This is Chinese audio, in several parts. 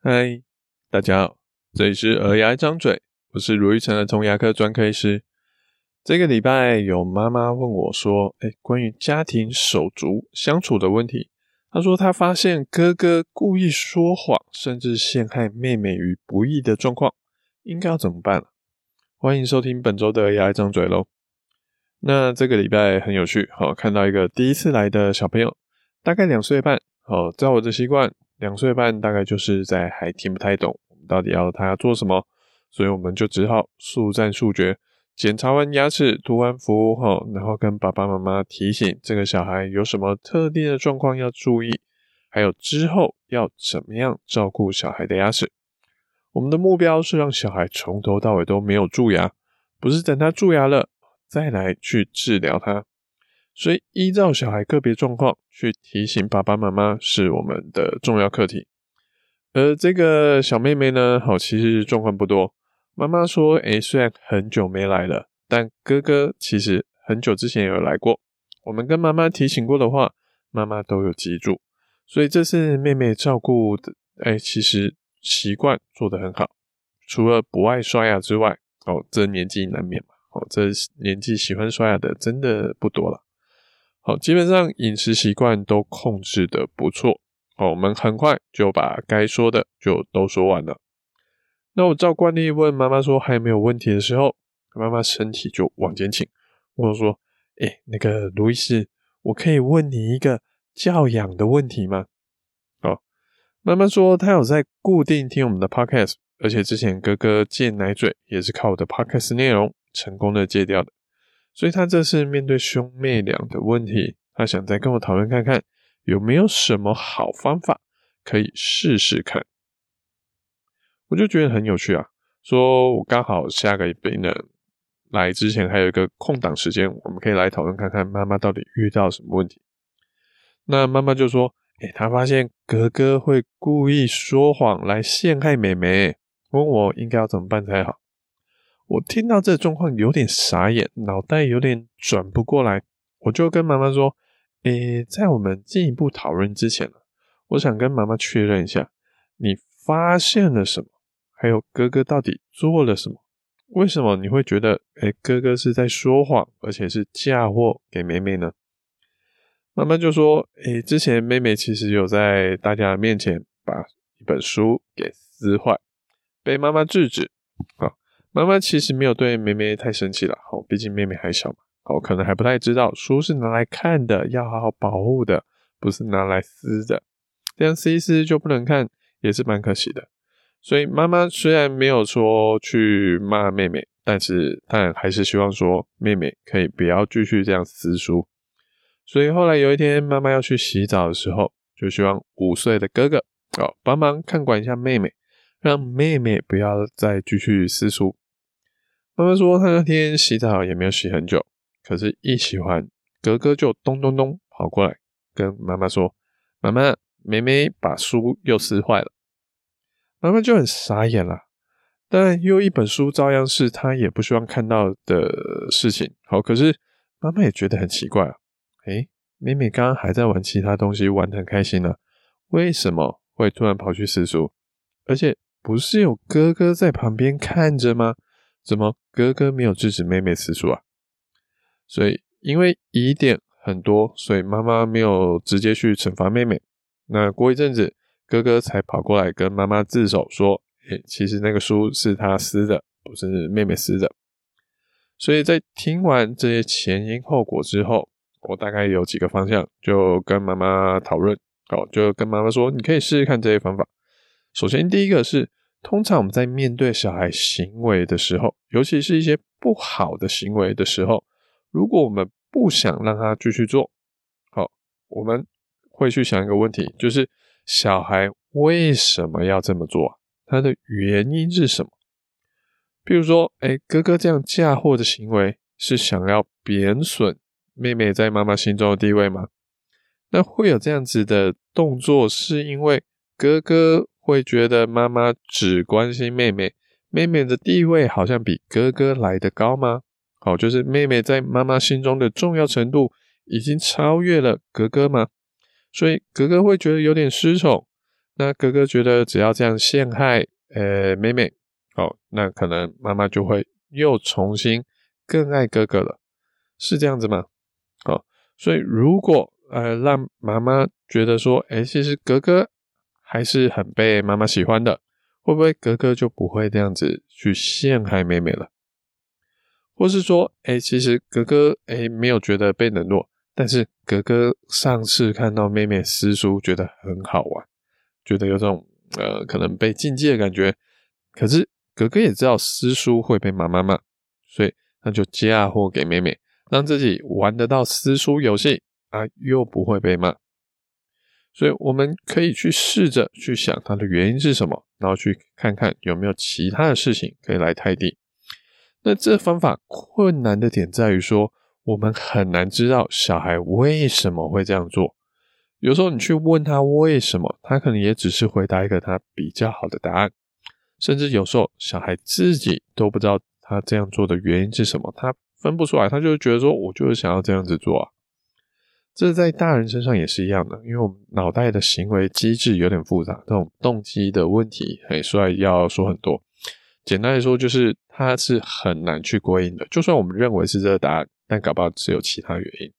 嗨，大家好，这里是儿牙一张嘴，我是卢玉成儿童牙科专科医师。这个礼拜有妈妈问我说：“哎，关于家庭手足相处的问题，她说她发现哥哥故意说谎，甚至陷害妹妹于不义的状况，应该要怎么办？”欢迎收听本周的儿牙一张嘴喽。那这个礼拜很有趣，好，看到一个第一次来的小朋友，大概两岁半，好，照我的习惯。两岁半大概就是在还听不太懂我们到底要他做什么，所以我们就只好速战速决，检查完牙齿，涂完氟后，然后跟爸爸妈妈提醒这个小孩有什么特定的状况要注意，还有之后要怎么样照顾小孩的牙齿。我们的目标是让小孩从头到尾都没有蛀牙，不是等他蛀牙了再来去治疗他。所以，依照小孩个别状况去提醒爸爸妈妈是我们的重要课题。而这个小妹妹呢，好，其实状况不多。妈妈说，诶，虽然很久没来了，但哥哥其实很久之前有来过。我们跟妈妈提醒过的话，妈妈都有记住。所以这次妹妹照顾的，诶，其实习惯做得很好。除了不爱刷牙之外，哦，这年纪难免嘛，哦，这年纪喜欢刷牙的真的不多了。好，基本上饮食习惯都控制的不错。好，我们很快就把该说的就都说完了。那我照惯例问妈妈说还有没有问题的时候，妈妈身体就往前倾，我说：“诶，那个卢易斯，我可以问你一个教养的问题吗？”好，妈妈说她有在固定听我们的 podcast，而且之前哥哥戒奶嘴也是靠我的 podcast 内容成功的戒掉的。所以他这次面对兄妹俩的问题，他想再跟我讨论看看有没有什么好方法可以试试看。我就觉得很有趣啊，说我刚好下个病人来之前还有一个空档时间，我们可以来讨论看看妈妈到底遇到什么问题。那妈妈就说：“诶，她发现哥哥会故意说谎来陷害妹妹，问我应该要怎么办才好。”我听到这状况有点傻眼，脑袋有点转不过来，我就跟妈妈说：“诶，在我们进一步讨论之前，我想跟妈妈确认一下，你发现了什么？还有哥哥到底做了什么？为什么你会觉得，诶，哥哥是在说谎，而且是嫁祸给妹妹呢？”妈妈就说：“诶，之前妹妹其实有在大家面前把一本书给撕坏，被妈妈制止。啊。”妈妈其实没有对妹妹太生气了，好，毕竟妹妹还小嘛，好，可能还不太知道书是拿来看的，要好好保护的，不是拿来撕的，这样撕一撕就不能看，也是蛮可惜的。所以妈妈虽然没有说去骂妹妹，但是但还是希望说妹妹可以不要继续这样撕书。所以后来有一天妈妈要去洗澡的时候，就希望五岁的哥哥哦帮忙看管一下妹妹，让妹妹不要再继续撕书。妈妈说，她那天洗澡也没有洗很久，可是一洗完，哥哥就咚咚咚跑过来跟妈妈说：“妈妈，妹妹把书又撕坏了。”妈妈就很傻眼了，但又一本书照样是她也不希望看到的事情。好，可是妈妈也觉得很奇怪啊，诶，妹妹刚刚还在玩其他东西，玩得很开心呢，为什么会突然跑去撕书？而且不是有哥哥在旁边看着吗？怎么哥哥没有制止妹妹撕书啊？所以因为疑点很多，所以妈妈没有直接去惩罚妹妹。那过一阵子，哥哥才跑过来跟妈妈自首说：“诶，其实那个书是他撕的，不是妹妹撕的。”所以在听完这些前因后果之后，我大概有几个方向，就跟妈妈讨论，好，就跟妈妈说：“你可以试试看这些方法。”首先第一个是。通常我们在面对小孩行为的时候，尤其是一些不好的行为的时候，如果我们不想让他继续做，好，我们会去想一个问题，就是小孩为什么要这么做？他的原因是什么？比如说，哎，哥哥这样嫁祸的行为是想要贬损妹妹在妈妈心中的地位吗？那会有这样子的动作，是因为哥哥。会觉得妈妈只关心妹妹，妹妹的地位好像比哥哥来得高吗？好，就是妹妹在妈妈心中的重要程度已经超越了哥哥吗？所以哥哥会觉得有点失宠，那哥哥觉得只要这样陷害呃妹妹，哦，那可能妈妈就会又重新更爱哥哥了，是这样子吗？哦，所以如果呃让妈妈觉得说，哎，其实哥哥还是很被妈妈喜欢的，会不会格格就不会这样子去陷害妹妹了？或是说，哎，其实格格哎没有觉得被冷落，但是格格上次看到妹妹撕书，觉得很好玩，觉得有种呃可能被禁忌的感觉。可是格格也知道撕书会被妈妈骂，所以他就嫁祸给妹妹，让自己玩得到撕书游戏啊，又不会被骂。所以我们可以去试着去想它的原因是什么，然后去看看有没有其他的事情可以来汰地。那这方法困难的点在于说，我们很难知道小孩为什么会这样做。有时候你去问他为什么，他可能也只是回答一个他比较好的答案。甚至有时候小孩自己都不知道他这样做的原因是什么，他分不出来，他就觉得说，我就是想要这样子做啊。这在大人身上也是一样的，因为我们脑袋的行为机制有点复杂，这种动机的问题，哎，所以要说很多。简单来说，就是它是很难去归因的。就算我们认为是这个答案，但搞不好只有其他原因。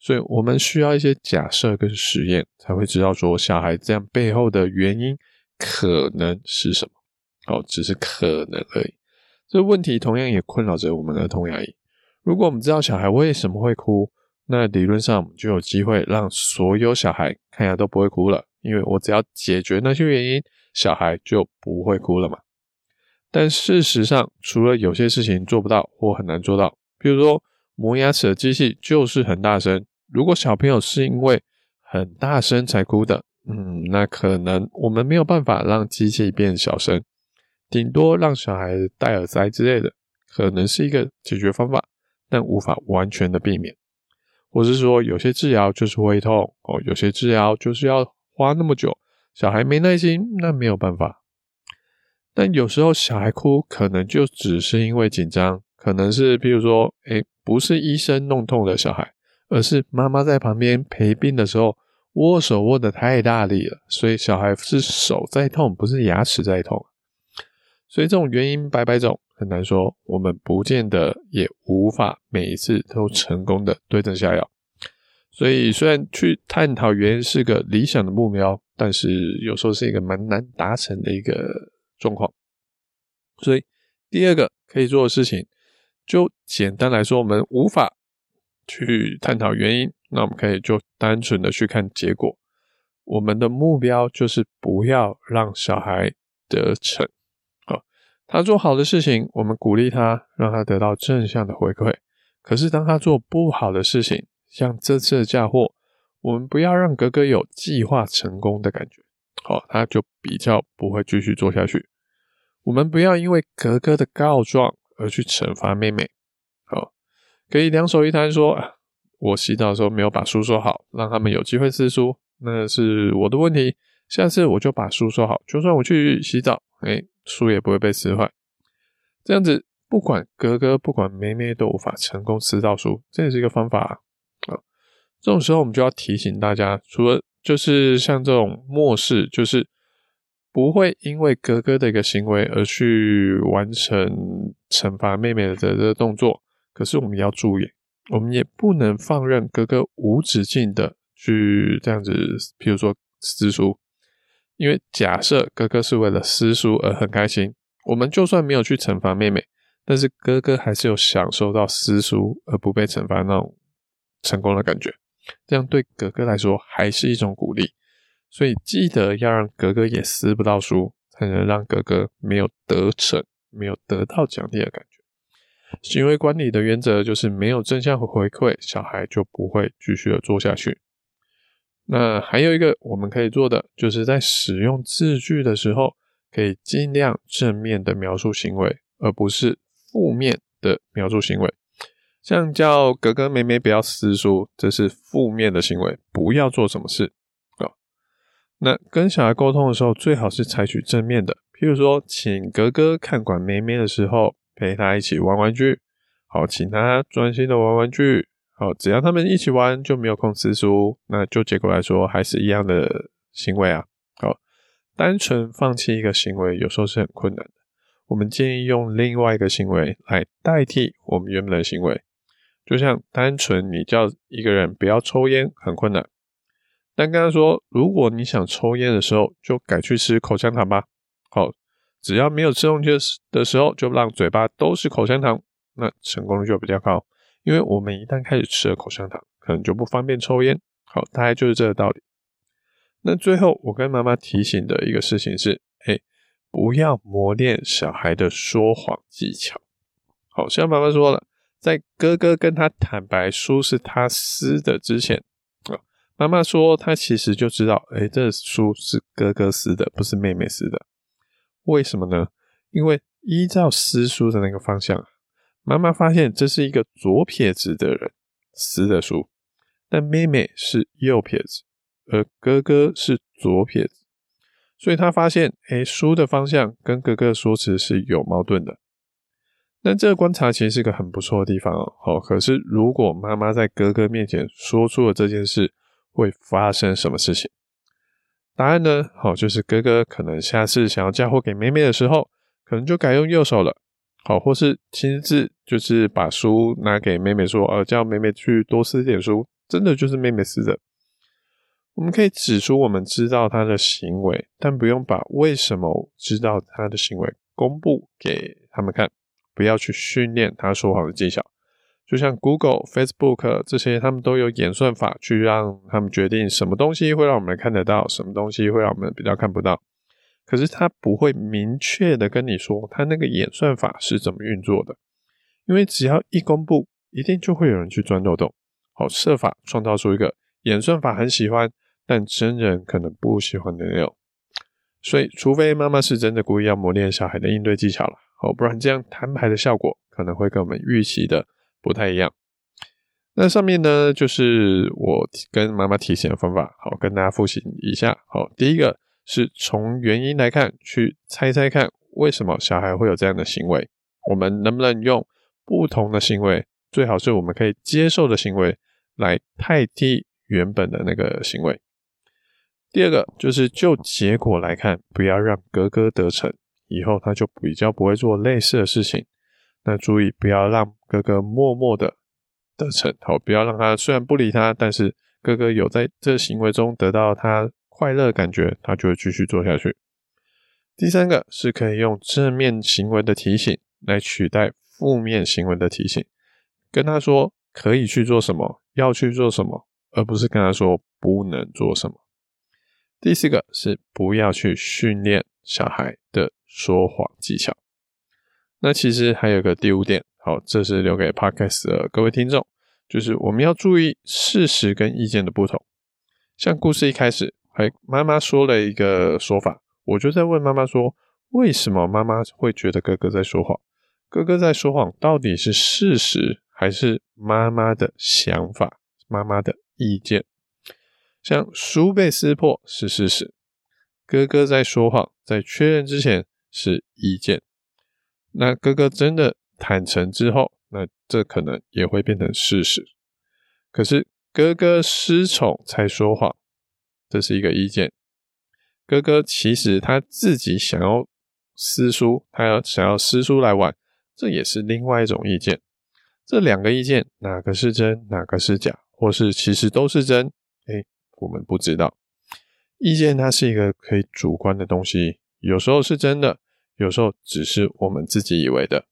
所以我们需要一些假设跟实验，才会知道说小孩这样背后的原因可能是什么。哦，只是可能而已。这个问题同样也困扰着我们的儿童牙医。如果我们知道小孩为什么会哭，那理论上我们就有机会让所有小孩看牙都不会哭了，因为我只要解决那些原因，小孩就不会哭了嘛。但事实上，除了有些事情做不到或很难做到，比如说磨牙齿的机器就是很大声，如果小朋友是因为很大声才哭的，嗯，那可能我们没有办法让机器变小声，顶多让小孩戴耳塞之类的，可能是一个解决方法，但无法完全的避免。或是说有些治疗就是会痛哦，有些治疗就是要花那么久，小孩没耐心，那没有办法。但有时候小孩哭，可能就只是因为紧张，可能是譬如说，诶，不是医生弄痛的小孩，而是妈妈在旁边陪病的时候握手握得太大力了，所以小孩是手在痛，不是牙齿在痛。所以这种原因百百种，很难说，我们不见得也无法每一次都成功的对症下药。所以虽然去探讨原因是个理想的目标，但是有时候是一个蛮难达成的一个。状况，所以第二个可以做的事情，就简单来说，我们无法去探讨原因，那我们可以就单纯的去看结果。我们的目标就是不要让小孩得逞，他做好的事情，我们鼓励他，让他得到正向的回馈。可是当他做不好的事情，像这次的嫁祸，我们不要让哥哥有计划成功的感觉。好，他就比较不会继续做下去。我们不要因为哥哥的告状而去惩罚妹妹。好，可以两手一摊说：“我洗澡的时候没有把书收好，让他们有机会撕书，那是我的问题。下次我就把书收好，就算我去洗澡，哎，书也不会被撕坏。这样子，不管哥哥不管妹妹都无法成功撕到书，这也是一个方法啊。这种时候我们就要提醒大家，除了就是像这种漠视，就是不会因为哥哥的一个行为而去完成惩罚妹妹的这个动作。可是我们要注意，我们也不能放任哥哥无止境的去这样子，譬如说撕书。因为假设哥哥是为了撕书而很开心，我们就算没有去惩罚妹妹，但是哥哥还是有享受到撕书而不被惩罚那种成功的感觉。这样对哥哥来说还是一种鼓励，所以记得要让哥哥也撕不到书，才能让哥哥没有得逞，没有得到奖励的感觉。行为管理的原则就是没有正向回馈，小孩就不会继续的做下去。那还有一个我们可以做的，就是在使用字句的时候，可以尽量正面的描述行为，而不是负面的描述行为。像叫哥哥妹妹不要撕书，这是负面的行为，不要做什么事啊。那跟小孩沟通的时候，最好是采取正面的，譬如说，请哥哥看管妹妹的时候，陪他一起玩玩具，好，请他专心的玩玩具，好，只要他们一起玩，就没有空撕书，那就结果来说，还是一样的行为啊。好，单纯放弃一个行为，有时候是很困难的。我们建议用另外一个行为来代替我们原本的行为，就像单纯你叫一个人不要抽烟很困难，但刚刚说，如果你想抽烟的时候，就改去吃口香糖吧。好，只要没有吃东西的时候，就让嘴巴都是口香糖，那成功率就比较高。因为我们一旦开始吃了口香糖，可能就不方便抽烟。好，大概就是这个道理。那最后，我跟妈妈提醒的一个事情是，哎，不要磨练小孩的说谎技巧。好，像妈妈说了，在哥哥跟他坦白书是他撕的之前，啊，妈妈说她其实就知道，哎，这书是哥哥撕的，不是妹妹撕的。为什么呢？因为依照撕书的那个方向，妈妈发现这是一个左撇子的人撕的书，但妹妹是右撇子。而哥哥是左撇子，所以他发现，哎，书的方向跟哥哥的说辞是有矛盾的。那这个观察其实是个很不错的地方哦。好，可是如果妈妈在哥哥面前说出了这件事，会发生什么事情？答案呢？好，就是哥哥可能下次想要嫁祸给妹妹的时候，可能就改用右手了。好，或是亲自就是把书拿给妹妹说，呃，叫妹妹去多撕点书，真的就是妹妹撕的。我们可以指出我们知道他的行为，但不用把为什么知道他的行为公布给他们看，不要去训练他说谎的技巧。就像 Google、Facebook 这些，他们都有演算法去让他们决定什么东西会让我们看得到，什么东西会让我们比较看不到。可是他不会明确的跟你说他那个演算法是怎么运作的，因为只要一公布，一定就会有人去钻漏洞，好，设法创造出一个演算法很喜欢。但真人可能不喜欢的内容，所以除非妈妈是真的故意要磨练小孩的应对技巧了，哦，不然这样摊牌的效果可能会跟我们预期的不太一样。那上面呢，就是我跟妈妈提醒的方法，好，跟大家复习一下。好，第一个是从原因来看，去猜猜看为什么小孩会有这样的行为，我们能不能用不同的行为，最好是我们可以接受的行为来代替原本的那个行为。第二个就是就结果来看，不要让哥哥得逞，以后他就比较不会做类似的事情。那注意不要让哥哥默默的得逞，好，不要让他虽然不理他，但是哥哥有在这行为中得到他快乐感觉，他就会继续做下去。第三个是可以用正面行为的提醒来取代负面行为的提醒，跟他说可以去做什么，要去做什么，而不是跟他说不能做什么。第四个是不要去训练小孩的说谎技巧。那其实还有个第五点，好，这是留给 Podcast 的各位听众，就是我们要注意事实跟意见的不同。像故事一开始，还妈妈说了一个说法，我就在问妈妈说，为什么妈妈会觉得哥哥在说谎？哥哥在说谎到底是事实还是妈妈的想法、妈妈的意见？像书被撕破是事实，哥哥在说谎，在确认之前是意见。那哥哥真的坦诚之后，那这可能也会变成事实。可是哥哥失宠才说谎，这是一个意见。哥哥其实他自己想要撕书，他要想要撕书来玩，这也是另外一种意见。这两个意见哪个是真，哪个是假，或是其实都是真？诶我们不知道，意见它是一个可以主观的东西，有时候是真的，有时候只是我们自己以为的。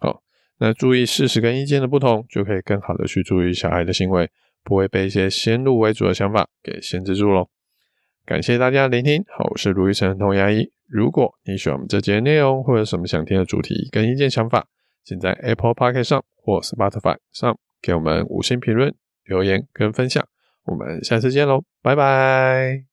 好，那注意事实跟意见的不同，就可以更好的去注意小孩的行为，不会被一些先入为主的想法给限制住喽。感谢大家聆听，好，我是卢一成童牙医。如果你喜欢我们这节内容，或者什么想听的主题跟意见想法，请在 Apple Podcast 上或 Spotify 上给我们五星评论、留言跟分享。我们下次见喽，拜拜。